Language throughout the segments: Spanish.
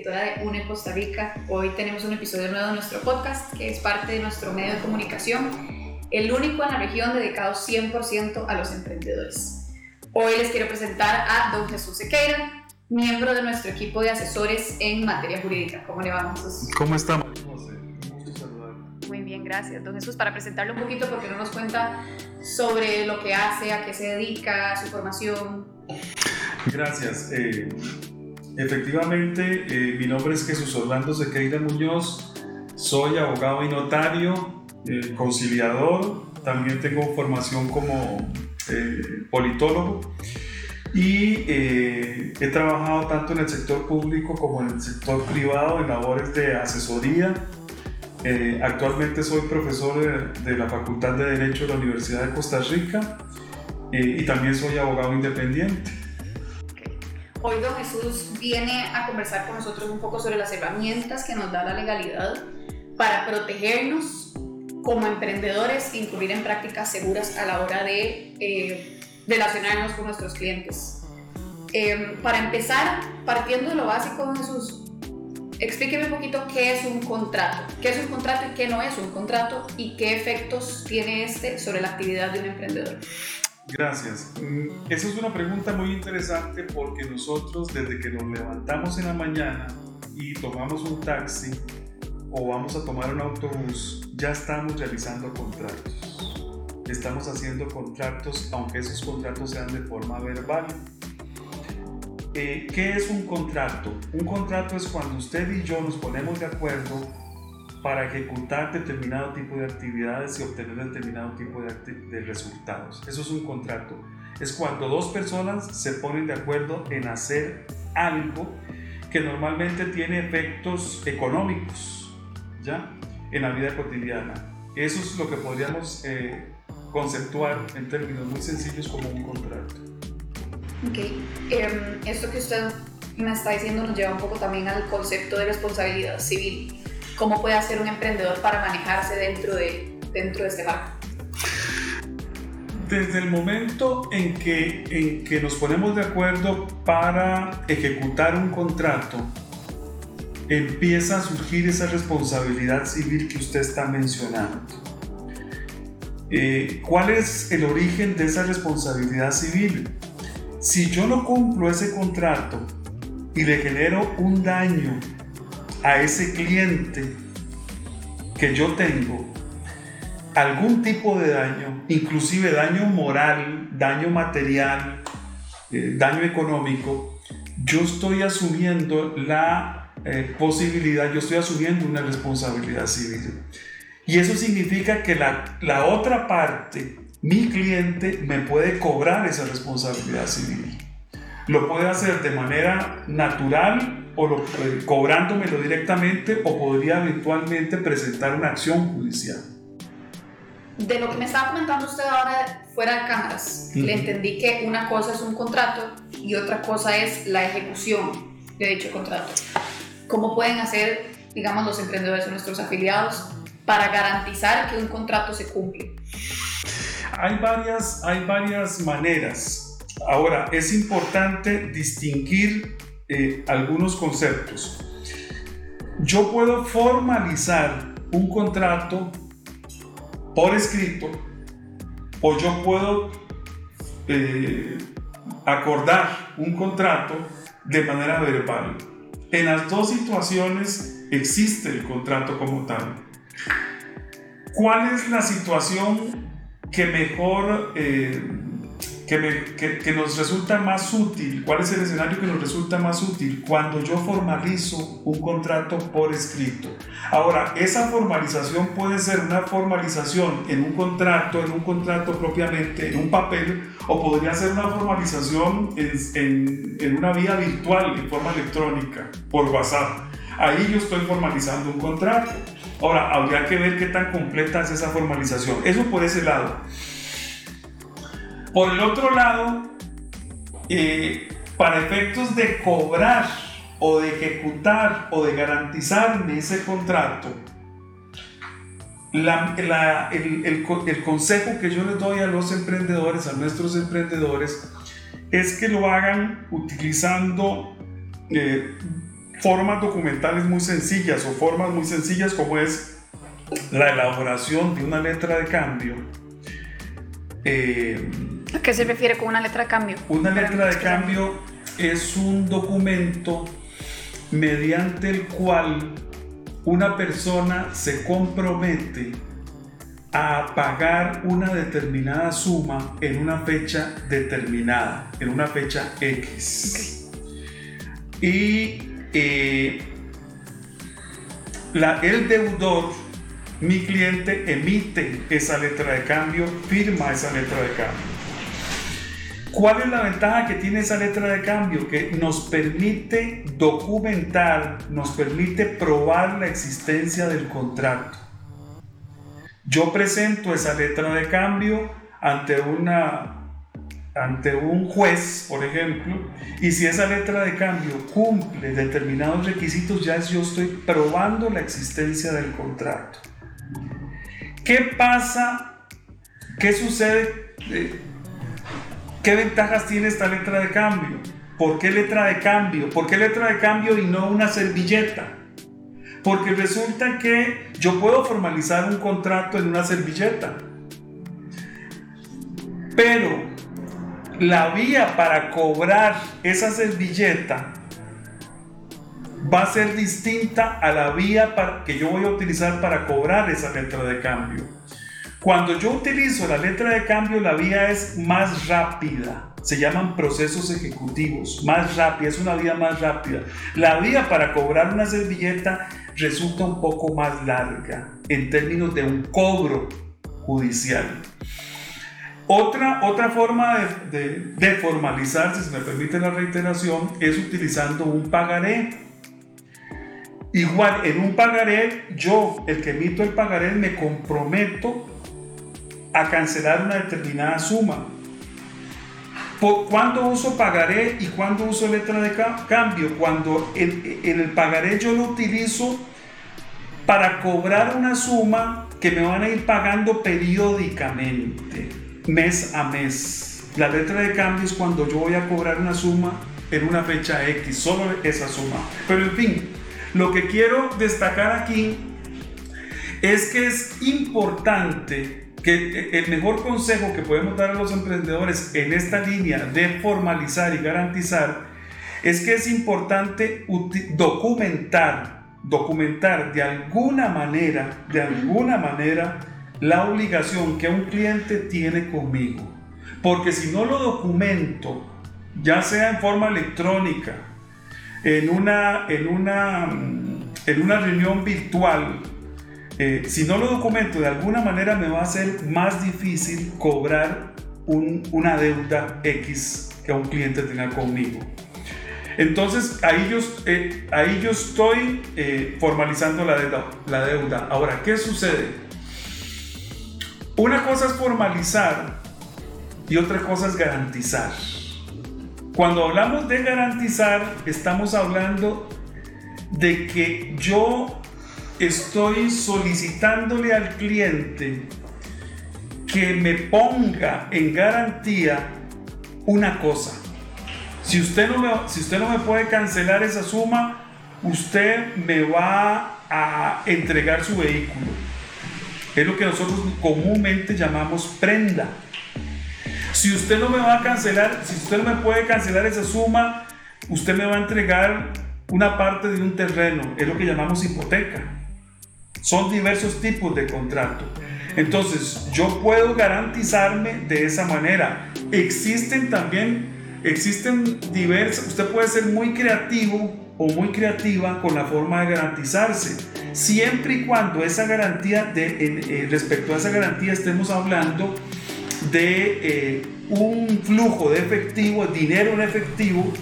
directora de UNE Costa Rica. Hoy tenemos un episodio nuevo de nuestro podcast que es parte de nuestro medio de comunicación, el único en la región dedicado 100% a los emprendedores. Hoy les quiero presentar a don Jesús Sequeira, miembro de nuestro equipo de asesores en materia jurídica. ¿Cómo le va, Jesús? ¿Cómo estamos? Muy bien, gracias, don Jesús. Para presentarlo un poquito, porque no nos cuenta sobre lo que hace, a qué se dedica, su formación. Gracias. Eh, efectivamente, eh, mi nombre es Jesús Orlando Sequeira Muñoz. Soy abogado y notario, eh, conciliador. También tengo formación como politólogo. Y he trabajado tanto en el sector público como en el sector privado en labores de asesoría, eh, actualmente soy profesor de, la Facultad de Derecho de la Universidad de Costa Rica eh, y también soy abogado independiente. Hoy don Jesús viene a conversar con nosotros un poco sobre las herramientas que nos da la legalidad para protegernos como emprendedores e incluir en prácticas seguras a la hora de eh, relacionarnos con nuestros clientes. para empezar, partiendo de lo básico, don Jesús, explíqueme un poquito qué es un contrato, qué es un contrato y qué no es un contrato y qué efectos tiene este sobre la actividad de un emprendedor. Gracias. Mm, esa es una pregunta muy interesante porque nosotros desde que nos levantamos en la mañana y tomamos un taxi o vamos a tomar un autobús, ya estamos realizando contratos. Estamos haciendo contratos, aunque esos contratos sean de forma verbal eh, ¿Qué es un contrato? Un contrato es cuando usted y yo nos ponemos de acuerdo para ejecutar determinado tipo de actividades y obtener determinado tipo de, de, resultados. Eso es un contrato. Es cuando dos personas se ponen de acuerdo en hacer algo que normalmente tiene efectos económicos, ¿ya? En la vida cotidiana. Eso es lo que podríamos eh, conceptuar en términos muy sencillos como un contrato. Ok, em, esto que usted me está diciendo nos lleva un poco también al concepto de responsabilidad civil. ¿Cómo puede hacer un emprendedor para manejarse dentro de, dentro de este marco? Desde el momento en que, en que nos ponemos de acuerdo para ejecutar un contrato, empieza a surgir esa responsabilidad civil que usted está mencionando. Eh, ¿Cuál es el origen de esa responsabilidad civil? Si yo no cumplo ese contrato y le genero un daño a ese cliente que yo tengo, algún tipo de daño, inclusive daño moral, daño material, eh, daño económico, yo estoy asumiendo la eh, posibilidad, yo estoy asumiendo una responsabilidad civil. Y eso significa que la, la otra parte mi cliente me puede cobrar esa responsabilidad civil. Lo puede hacer de manera natural o lo, eh, cobrándomelo directamente o podría eventualmente presentar una acción judicial. De lo que me estaba comentando usted ahora fuera de cámaras, le entendí que una cosa es un contrato y otra cosa es la ejecución de dicho contrato. ¿Cómo pueden hacer, digamos, los emprendedores o nuestros afiliados para garantizar que un contrato se cumple? Hay varias, hay varias maneras. Ahora, es importante distinguir eh, algunos conceptos. Yo puedo formalizar un contrato por escrito o yo puedo eh, acordar un contrato de manera verbal. En las dos situaciones existe el contrato como tal. ¿Cuál es la situación que mejor, eh, que, que, nos resulta más útil, cuál es el escenario que nos resulta más útil cuando yo formalizo un contrato por escrito. Ahora, esa formalización puede ser una formalización en un contrato, en un contrato propiamente, en un papel, o podría ser una formalización en, en, en una vía virtual, en forma electrónica, por WhatsApp. Ahí yo estoy formalizando un contrato. Ahora, habría que ver qué tan completa es esa formalización. Eso por ese lado. Por el otro lado, eh, para efectos de cobrar o de ejecutar o de garantizarme ese contrato, el, el, consejo que yo les doy a los emprendedores, a nuestros emprendedores, es que lo hagan utilizando eh, formas documentales muy sencillas o formas muy sencillas como es la elaboración de una letra de cambio. Eh, ¿A qué se refiere con una letra de cambio? Una letra de cambio es un documento mediante el cual una persona se compromete a pagar una determinada suma en una fecha determinada, en una fecha X. Y eh, el deudor, mi cliente, emite esa letra de cambio, firma esa letra de cambio. ¿Cuál es la ventaja que tiene esa letra de cambio? Que nos permite documentar, nos permite probar la existencia del contrato. Yo presento esa letra de cambio ante una ante un juez, por ejemplo, y si esa letra de cambio cumple determinados requisitos, ya yo estoy probando la existencia del contrato. ¿Qué pasa? ¿Qué sucede? Eh, ¿Qué ventajas tiene esta letra de cambio? ¿Por qué letra de cambio? ¿Por qué letra de cambio y no una servilleta? Porque resulta que yo puedo formalizar un contrato en una servilleta. Pero la vía para cobrar esa servilleta va a ser distinta a la vía que yo voy a utilizar para cobrar esa letra de cambio. Cuando yo utilizo la letra de cambio, la vía es más rápida. Se llaman procesos ejecutivos. Más rápida, es una vía más rápida. La vía para cobrar una servilleta resulta un poco más larga en términos de un cobro judicial. Otra, otra forma de, de, formalizar, si se me permite la reiteración, es utilizando un pagaré. Igual, en un pagaré, yo, el que emito el pagaré, me comprometo a cancelar una determinada suma. ¿Cuándo uso pagaré y cuándo uso letra de cambio? Cuando en el pagaré yo lo utilizo para cobrar una suma que me van a ir pagando periódicamente, mes a mes. La letra de cambio es cuando yo voy a cobrar una suma en una fecha X, solo esa suma. Pero en fin, lo que quiero destacar aquí es que es importante que el mejor consejo que podemos dar a los emprendedores en esta línea de formalizar y garantizar es que es importante documentar documentar de alguna manera, de alguna manera, la obligación que un cliente tiene conmigo. Porque si no lo documento, ya sea en forma electrónica, en una, en una, en una reunión virtual, eh, si no lo documento de alguna manera me va a ser más difícil cobrar una deuda X que un cliente tenga conmigo. Entonces ahí yo, eh, ahí yo estoy eh, formalizando la deuda, la deuda. Ahora, ¿qué sucede? Una cosa es formalizar y otra cosa es garantizar. Cuando hablamos de garantizar, estamos hablando de que yo estoy solicitándole al cliente que me ponga en garantía una cosa. Si usted, no me, si usted no me puede cancelar esa suma, usted me va a entregar su vehículo. Es lo que nosotros comúnmente llamamos prenda. Si usted no me va a cancelar, si usted no me puede cancelar esa suma, usted me va a entregar una parte de un terreno. Es lo que llamamos hipoteca. Son diversos tipos de contrato. Entonces, yo puedo garantizarme de esa manera. Existen también Existen diversas, usted puede ser muy creativo o muy creativa con la forma de garantizarse, siempre y cuando esa garantía, de, eh, respecto a esa garantía estemos hablando de eh, un flujo de efectivo, dinero en efectivo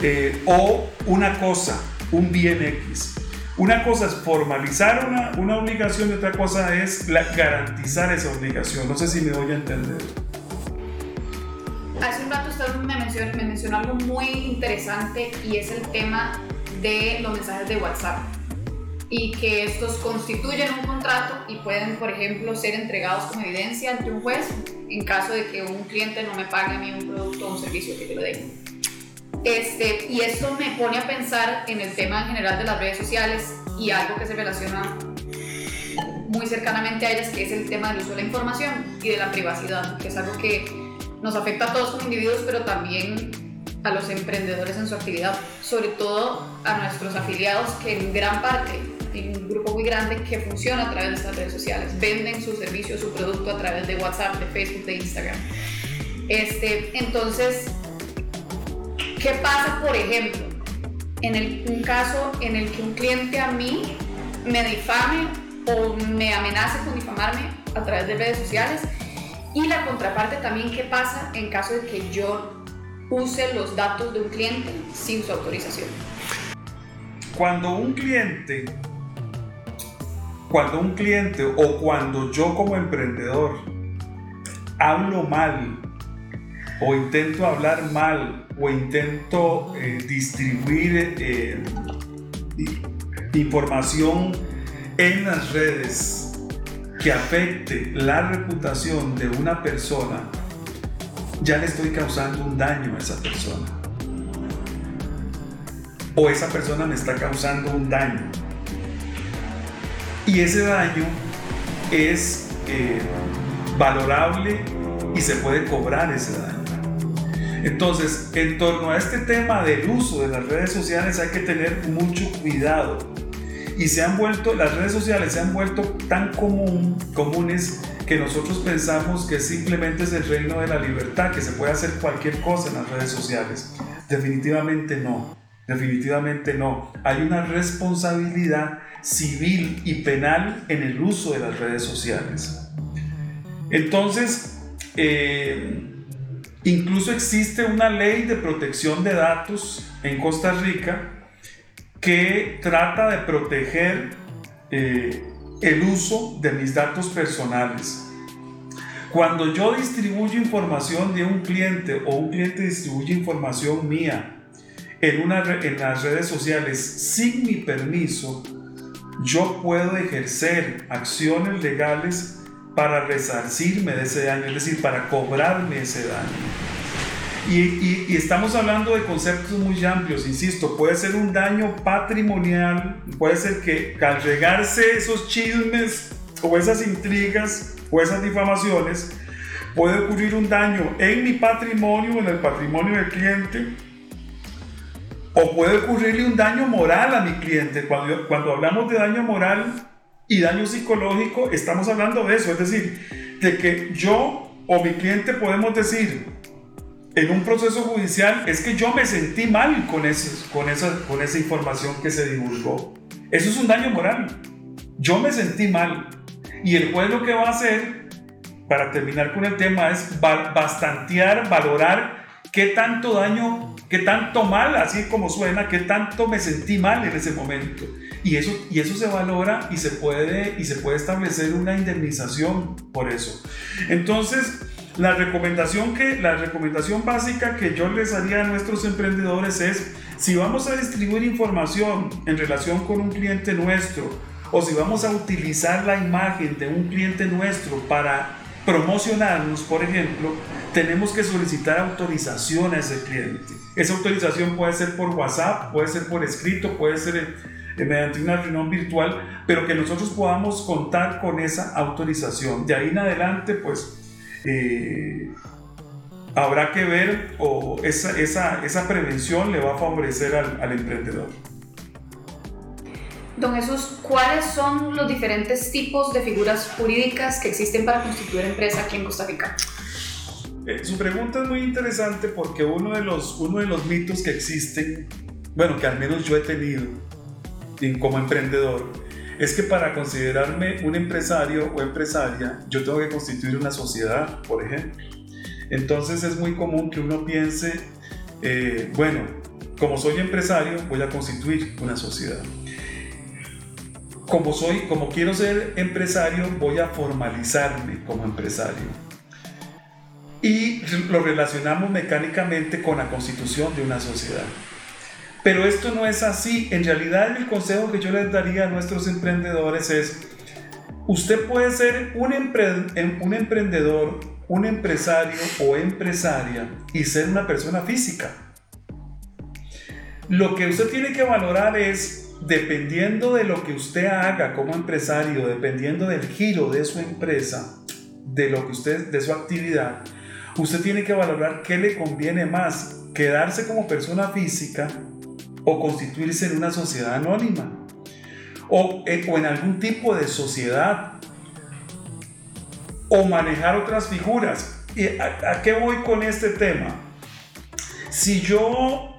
eh, o una cosa, un bien X. Una cosa es formalizar una, una obligación y otra cosa es garantizar esa obligación. No sé si me voy a entender. Hace un rato usted me mencionó, me mencionó algo muy interesante y es el tema de los mensajes de WhatsApp y que estos constituyen un contrato y pueden, por ejemplo, ser entregados como evidencia ante un juez en caso de que un cliente no me pague a mí un producto o un servicio que yo le dé. Este, y esto me pone a pensar en el tema en general de las redes sociales y algo que se relaciona muy cercanamente a ellas, que es el tema del uso de la información y de la privacidad, que es algo que nos afecta a todos como individuos, pero también a los emprendedores en su actividad, sobre todo a nuestros afiliados que en gran parte, en un grupo muy grande que funciona a través de estas redes sociales, venden su servicio, su producto a través de WhatsApp, de Facebook, de Instagram. Este, entonces, ¿qué pasa, por ejemplo, en el, un caso en el que un cliente a mí me difame o me amenace con difamarme a través de redes sociales? Y la contraparte también, ¿qué pasa en caso de que yo use los datos de un cliente sin su autorización? Cuando un cliente, cuando un cliente o cuando yo como emprendedor hablo mal o intento hablar mal o intento eh, distribuir eh, información en las redes que afecte la reputación de una persona, ya le estoy causando un daño a esa persona. O esa persona me está causando un daño. Y ese daño es eh, valorable y se puede cobrar ese daño. Entonces, en torno a este tema del uso de las redes sociales hay que tener mucho cuidado y se han vuelto, las redes sociales se han vuelto tan comunes que nosotros pensamos que simplemente es el reino de la libertad, que se puede hacer cualquier cosa en las redes sociales. Definitivamente no, definitivamente no. Hay una responsabilidad civil y penal en el uso de las redes sociales. Entonces, eh, incluso existe una ley de protección de datos en Costa Rica que trata de proteger eh, el uso de mis datos personales. Cuando yo distribuyo información de un cliente o un cliente distribuye información mía en, una, en las redes sociales sin mi permiso, yo puedo ejercer acciones legales para resarcirme de ese daño, es decir, para cobrarme ese daño. Y, estamos hablando de conceptos muy amplios, insisto, puede ser un daño patrimonial, puede ser que al regarse esos chismes o esas intrigas o esas difamaciones, puede ocurrir un daño en mi patrimonio, en el patrimonio del cliente, o puede ocurrirle un daño moral a mi cliente. Cuando, cuando hablamos de daño moral y daño psicológico, estamos hablando de eso, es decir, de que yo o mi cliente podemos decir, en un proceso judicial es que yo me sentí mal con, ese, con, esa, con esa información que se divulgó. Eso es un daño moral. Yo me sentí mal. Y el juez lo que va a hacer, para terminar con el tema, es bastantear, valorar qué tanto daño, qué tanto mal, así como suena, qué tanto me sentí mal en ese momento. Y eso, y eso se valora y se, puede, y se puede establecer una indemnización por eso. Entonces, la recomendación, que, la recomendación básica que yo les haría a nuestros emprendedores es, si vamos a distribuir información en relación con un cliente nuestro, o si vamos a utilizar la imagen de un cliente nuestro para promocionarnos, por ejemplo, tenemos que solicitar autorización a ese cliente. Esa autorización puede ser por WhatsApp, puede ser por escrito, puede ser mediante una reunión virtual, pero que nosotros podamos contar con esa autorización. De ahí en adelante, pues eh, habrá que ver o esa, esa, esa, prevención le va a favorecer al, al, emprendedor. Don Jesús, ¿cuáles son los diferentes tipos de figuras jurídicas que existen para constituir empresa aquí en Costa Rica? Eh, su pregunta es muy interesante porque uno de, los, uno de los mitos que existen, bueno, que al menos yo he tenido como emprendedor, es que para considerarme un empresario o empresaria, yo tengo que constituir una sociedad, por ejemplo. Entonces es muy común que uno piense, eh, bueno, como soy empresario, voy a constituir una sociedad. Como soy, como quiero ser empresario, voy a formalizarme como empresario. Y lo relacionamos mecánicamente con la constitución de una sociedad. Pero esto no es así. En realidad el consejo que yo les daría a nuestros emprendedores es, usted puede ser un, em, un emprendedor, un empresario o empresaria y ser una persona física. lo que usted tiene que valorar es, dependiendo de lo que usted haga como empresario, dependiendo del giro de su empresa, de lo que usted, de su actividad, usted tiene que valorar qué le conviene más, quedarse como persona física o constituirse en una sociedad anónima o, eh, en algún tipo de sociedad o manejar otras figuras. ¿Y a, qué voy con este tema? Si yo,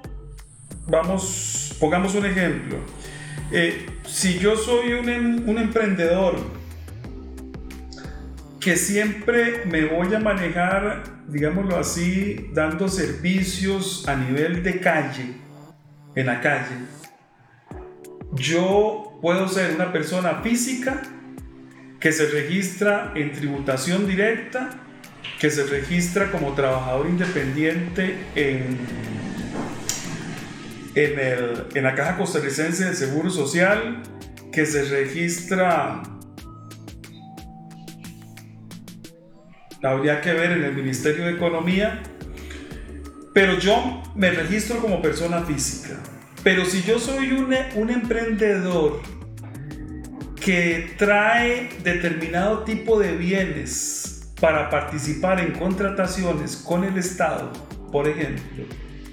vamos, pongamos un ejemplo, eh, si yo soy un, em, un emprendedor que siempre me voy a manejar, digámoslo así, dando servicios a nivel de calle, en la calle, yo puedo ser una persona física que se registra en tributación directa, que se registra como trabajador independiente en, en, la Caja Costarricense de Seguro Social, que se registra, habría que ver en el Ministerio de Economía, pero yo me registro como persona física. Pero si yo soy un, un emprendedor que trae determinado tipo de bienes para participar en contrataciones con el Estado, por ejemplo,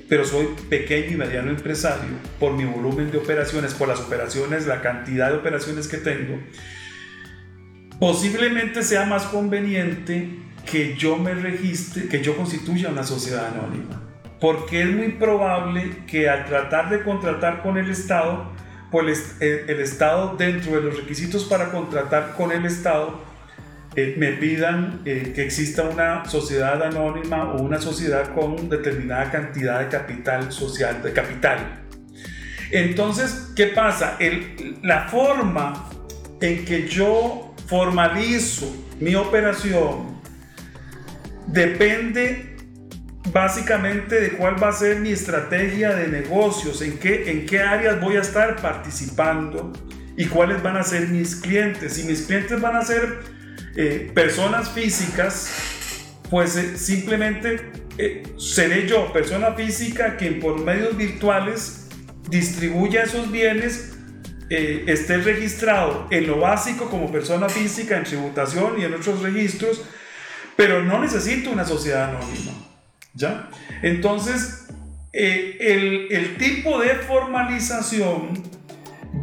pero soy pequeño y mediano empresario por mi volumen de operaciones, por las operaciones, la cantidad de operaciones que tengo, posiblemente sea más conveniente que yo me registre, que yo constituya una sociedad anónima, porque es muy probable que al tratar de contratar con el Estado, pues el, Estado, dentro de los requisitos para contratar con el Estado, me pidan eh, que exista una sociedad anónima o una sociedad con determinada cantidad de capital social, de capital. Entonces, ¿qué pasa? La forma en que yo formalizo mi operación depende básicamente de cuál va a ser mi estrategia de negocios, en qué, en qué áreas voy a estar participando y cuáles van a ser mis clientes. Si mis clientes van a ser eh, personas físicas, pues eh, simplemente eh, seré yo, persona física, quien por medios virtuales distribuya esos bienes, esté registrado en lo básico como persona física, en tributación y en otros registros, pero no necesito una sociedad anónima. ¿Ya? Entonces, el tipo de formalización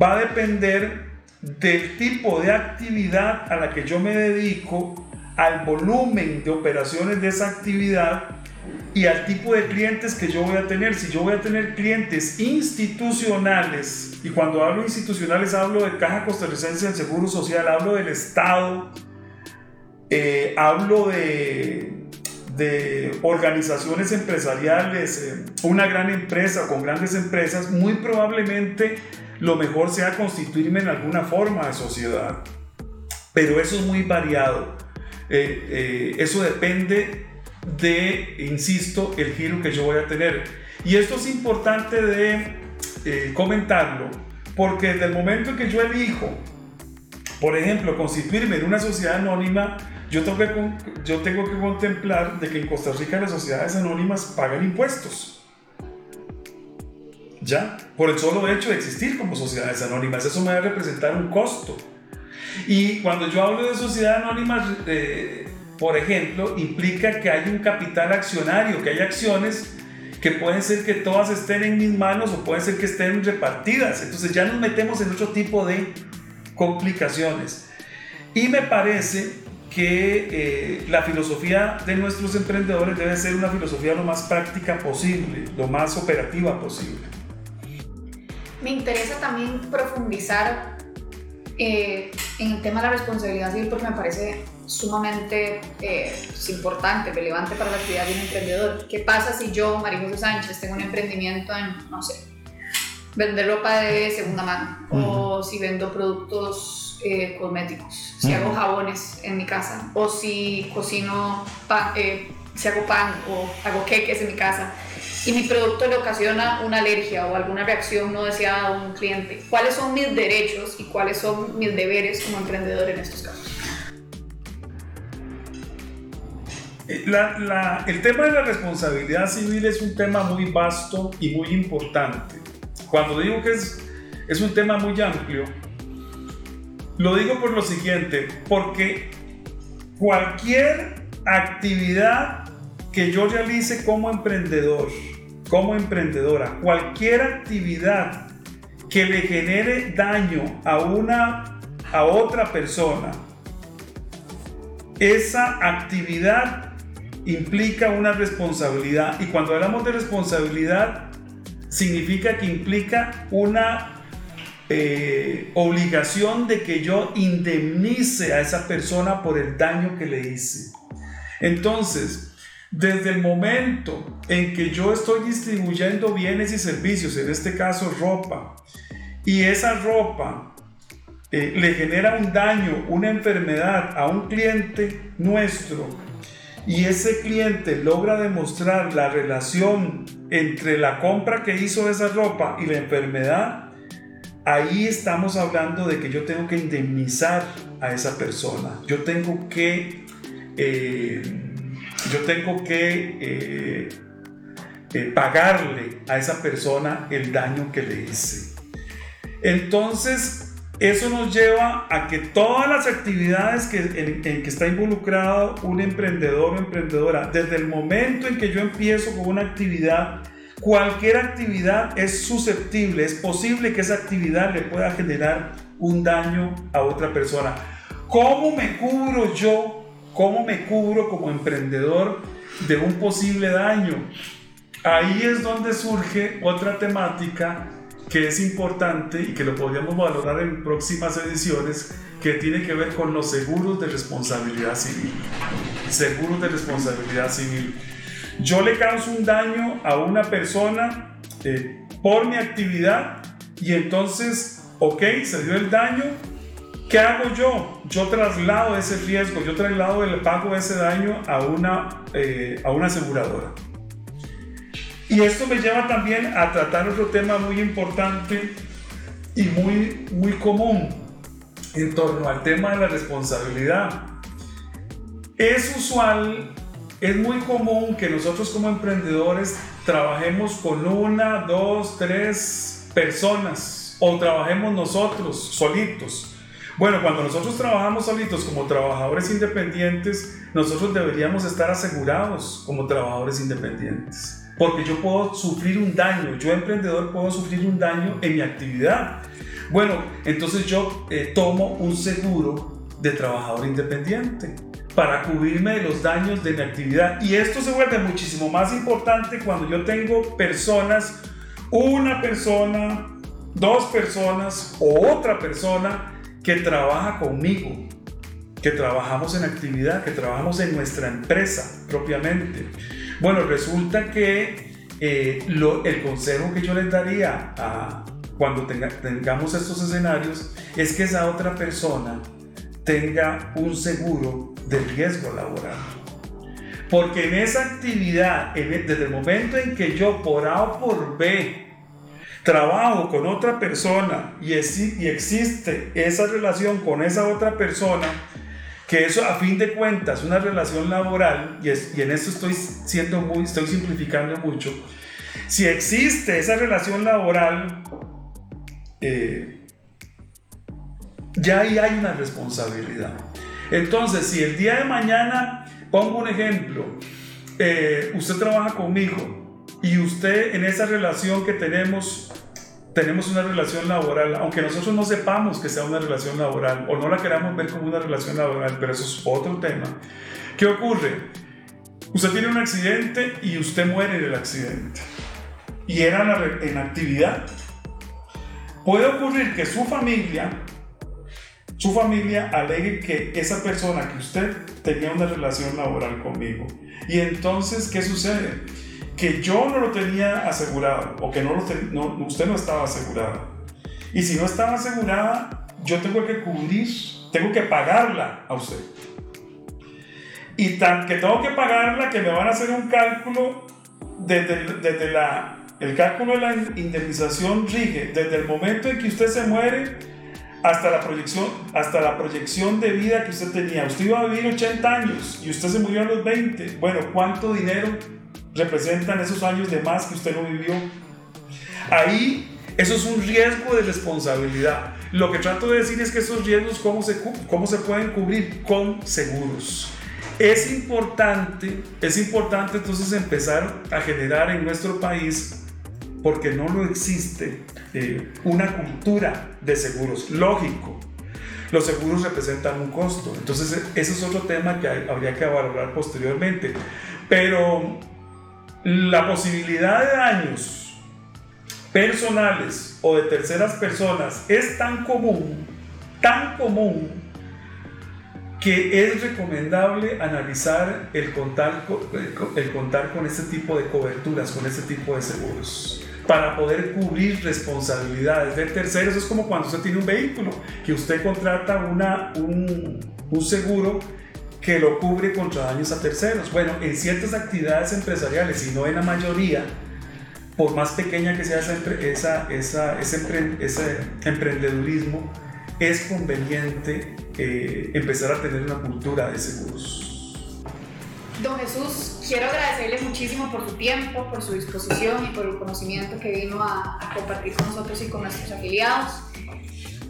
va a depender del tipo de actividad a la que yo me dedico, al volumen de operaciones de esa actividad y al tipo de clientes que yo voy a tener. Si yo voy a tener clientes institucionales, y cuando hablo institucionales hablo de Caja Costarricense del Seguro Social, hablo del Estado, eh, hablo de organizaciones empresariales, eh, una gran empresa con grandes empresas, muy probablemente lo mejor sea constituirme en alguna forma de sociedad. Pero eso es muy variado. Eh, eh, eso depende de, insisto, el giro que yo voy a tener. Y esto es importante de comentarlo, porque desde el momento en que yo elijo, por ejemplo, constituirme en una sociedad anónima, yo tengo, que, yo tengo que contemplar de que en Costa Rica las sociedades anónimas pagan impuestos. ¿Ya? Por el solo hecho de existir como sociedades anónimas. Eso me a representar un costo. Y cuando yo hablo de sociedades anónimas, eh, por ejemplo, implica que hay un capital accionario, que hay acciones que pueden ser que todas estén en mis manos o pueden ser que estén repartidas. Entonces ya nos metemos en otro tipo de complicaciones. Y me parece que eh, la filosofía de nuestros emprendedores debe ser una filosofía lo más práctica posible, lo más operativa posible. Me interesa también profundizar eh, en el tema de la responsabilidad civil porque me parece sumamente eh, importante, relevante para la actividad de un emprendedor. ¿Qué pasa si yo, María José Sánchez, tengo un emprendimiento en, no sé, vender ropa de segunda mano o si vendo productos eh, cosméticos, si hago jabones en mi casa, o si cocino pan, eh, si hago pan o hago queques en mi casa y mi producto le ocasiona una alergia o alguna reacción no deseada a un cliente, ¿cuáles son mis derechos y cuáles son mis deberes como emprendedor en estos casos? Eh, el tema de la responsabilidad civil es un tema muy vasto y muy importante. Cuando digo que es, es un tema muy amplio, lo digo por lo siguiente, porque cualquier actividad que yo realice como emprendedor, como emprendedora, cualquier actividad que le genere daño a una a otra persona, esa actividad implica una responsabilidad y cuando hablamos de responsabilidad significa que implica una eh, obligación de que yo indemnice a esa persona por el daño que le hice. Entonces, desde el momento en que yo estoy distribuyendo bienes y servicios, en este caso ropa, y esa ropa eh, le genera un daño, una enfermedad a un cliente nuestro, y ese cliente logra demostrar la relación entre la compra que hizo de esa ropa y la enfermedad, ahí estamos hablando de que yo tengo que indemnizar a esa persona. Yo tengo que, eh, yo tengo que eh, eh, pagarle a esa persona el daño que le hice. Entonces, eso nos lleva a que todas las actividades que, en, en, que está involucrado un emprendedor o emprendedora, desde el momento en que yo empiezo con una actividad, Cualquier actividad es susceptible, es posible que esa actividad le pueda generar un daño a otra persona. ¿Cómo me cubro yo? ¿Cómo me cubro como emprendedor de un posible daño? Ahí es donde surge otra temática que es importante y que lo podríamos valorar en próximas ediciones, que tiene que ver con los seguros de responsabilidad civil. Seguros de responsabilidad civil yo le causo un daño a una persona eh, por mi actividad y entonces, ok, se dio el daño, ¿qué hago yo? Yo traslado ese riesgo, yo traslado el pago de ese daño a una, eh, a una aseguradora. Y esto me lleva también a tratar otro tema muy importante y muy, muy común en torno al tema de la responsabilidad. Es usual es muy común que nosotros como emprendedores trabajemos con una, dos, tres personas o trabajemos nosotros solitos. Bueno, cuando nosotros trabajamos solitos como trabajadores independientes, nosotros deberíamos estar asegurados como trabajadores independientes. Porque yo puedo sufrir un daño, yo emprendedor puedo sufrir un daño en mi actividad. Bueno, entonces yo eh, tomo un seguro de trabajador independiente para cubrirme de los daños de mi actividad. Y esto se vuelve muchísimo más importante cuando yo tengo personas, una persona, dos personas o otra persona que trabaja conmigo, que trabajamos en actividad, que trabajamos en nuestra empresa propiamente. Bueno, resulta que eh, el consejo que yo les daría a, cuando tengamos estos escenarios es que esa otra persona tenga un seguro de riesgo laboral. Porque en esa actividad, e, desde el momento en que yo por A o por B trabajo con otra persona y, existe esa relación con esa otra persona, que eso a fin de cuentas una relación laboral, y, en eso estoy siendo muy, estoy simplificando mucho, si existe esa relación laboral, eh, ya ahí hay una responsabilidad. Entonces, si el día de mañana, pongo un ejemplo, eh, usted trabaja conmigo y usted en esa relación que tenemos, tenemos una relación laboral, aunque nosotros no sepamos que sea una relación laboral o no la queramos ver como una relación laboral, pero eso es otro tema. ¿Qué ocurre? Usted tiene un accidente y usted muere en el accidente. Y era en actividad. Puede ocurrir que su familia su familia alegue que esa persona, que usted tenía una relación laboral conmigo. Y entonces, ¿qué sucede? Que yo no lo tenía asegurado o que no, lo usted no estaba asegurado. Y si no estaba asegurada, yo tengo que cubrir, tengo que pagarla a usted. Y tan que tengo que pagarla que me van a hacer un cálculo desde, desde la... El cálculo de la indemnización rige desde el momento en que usted se muere hasta la proyección, hasta la proyección de vida que usted tenía. Usted iba a vivir 80 años y usted se murió a los 20. Bueno, ¿cuánto dinero representan esos años de más que usted no vivió? Ahí Eso es un riesgo de responsabilidad. Lo que trato de decir es que esos riesgos, ¿cómo se, cómo se pueden cubrir? Con seguros. Es importante, es importante entonces empezar a generar en nuestro país, porque no lo existe, eh, una cultura de seguros. Lógico, los seguros representan un costo, entonces ese es otro tema que habría que valorar posteriormente. Pero la posibilidad de daños personales o de terceras personas es tan común, tan común, que es recomendable analizar el contar, el contar con este tipo de coberturas, con este tipo de seguros, para poder cubrir responsabilidades de terceros. Es como cuando usted tiene un vehículo, que usted contrata una, un, un seguro que lo cubre contra daños a terceros. Bueno, en ciertas actividades empresariales, y no en la mayoría, por más pequeña que sea esa, esa, esa ese, ese emprendedurismo, es conveniente eh, empezar a tener una cultura de seguros. Don Jesús, quiero agradecerle muchísimo por su tiempo, por su disposición y por el conocimiento que vino a, compartir con nosotros y con nuestros afiliados.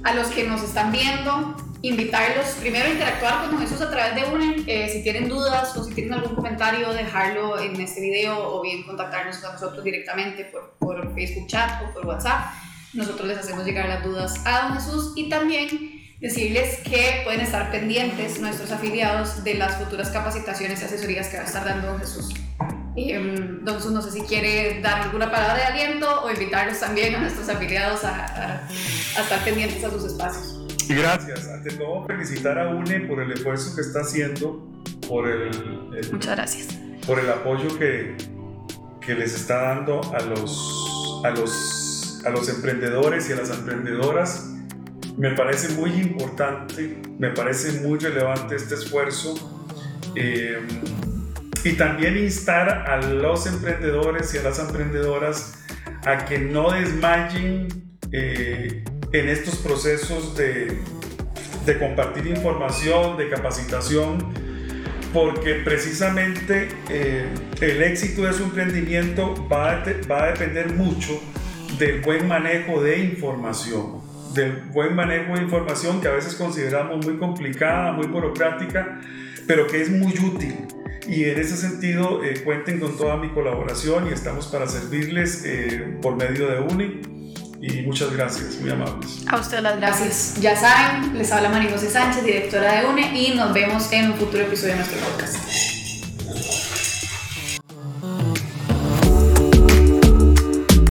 A los que nos están viendo, invitarlos primero a interactuar con Jesús a través de UNE. Eh, si tienen dudas o si tienen algún comentario, dejarlo en este video o bien contactarnos con nosotros directamente por, por Facebook Chat o por WhatsApp. Nosotros les hacemos llegar las dudas a Don Jesús y también decirles que pueden estar pendientes nuestros afiliados de las futuras capacitaciones y asesorías que va a estar dando Don Jesús. Um, don Jesús, no sé si quiere dar alguna palabra de aliento o invitarlos también a nuestros afiliados a, a, estar pendientes a sus espacios. Gracias. Ante todo, felicitar a UNE por el esfuerzo que está haciendo, por el, Muchas gracias. por el apoyo que, que les está dando a los, a los a los emprendedores y a las emprendedoras. Me parece muy importante, me parece muy relevante este esfuerzo. Eh, y también instar a los emprendedores y a las emprendedoras a que no desmayen eh, en estos procesos de, de, compartir información, de capacitación, porque precisamente eh, el éxito de su emprendimiento va va a depender mucho del buen manejo de información, del buen manejo de información que a veces consideramos muy complicada, muy burocrática, pero que es muy útil. Y en ese sentido, eh, cuenten con toda mi colaboración y estamos para servirles eh, por medio de UNI. Y muchas gracias, muy amables. A ustedes las gracias. Ya saben, les habla María José Sánchez, directora de UNE, y nos vemos en un futuro episodio de nuestro podcast.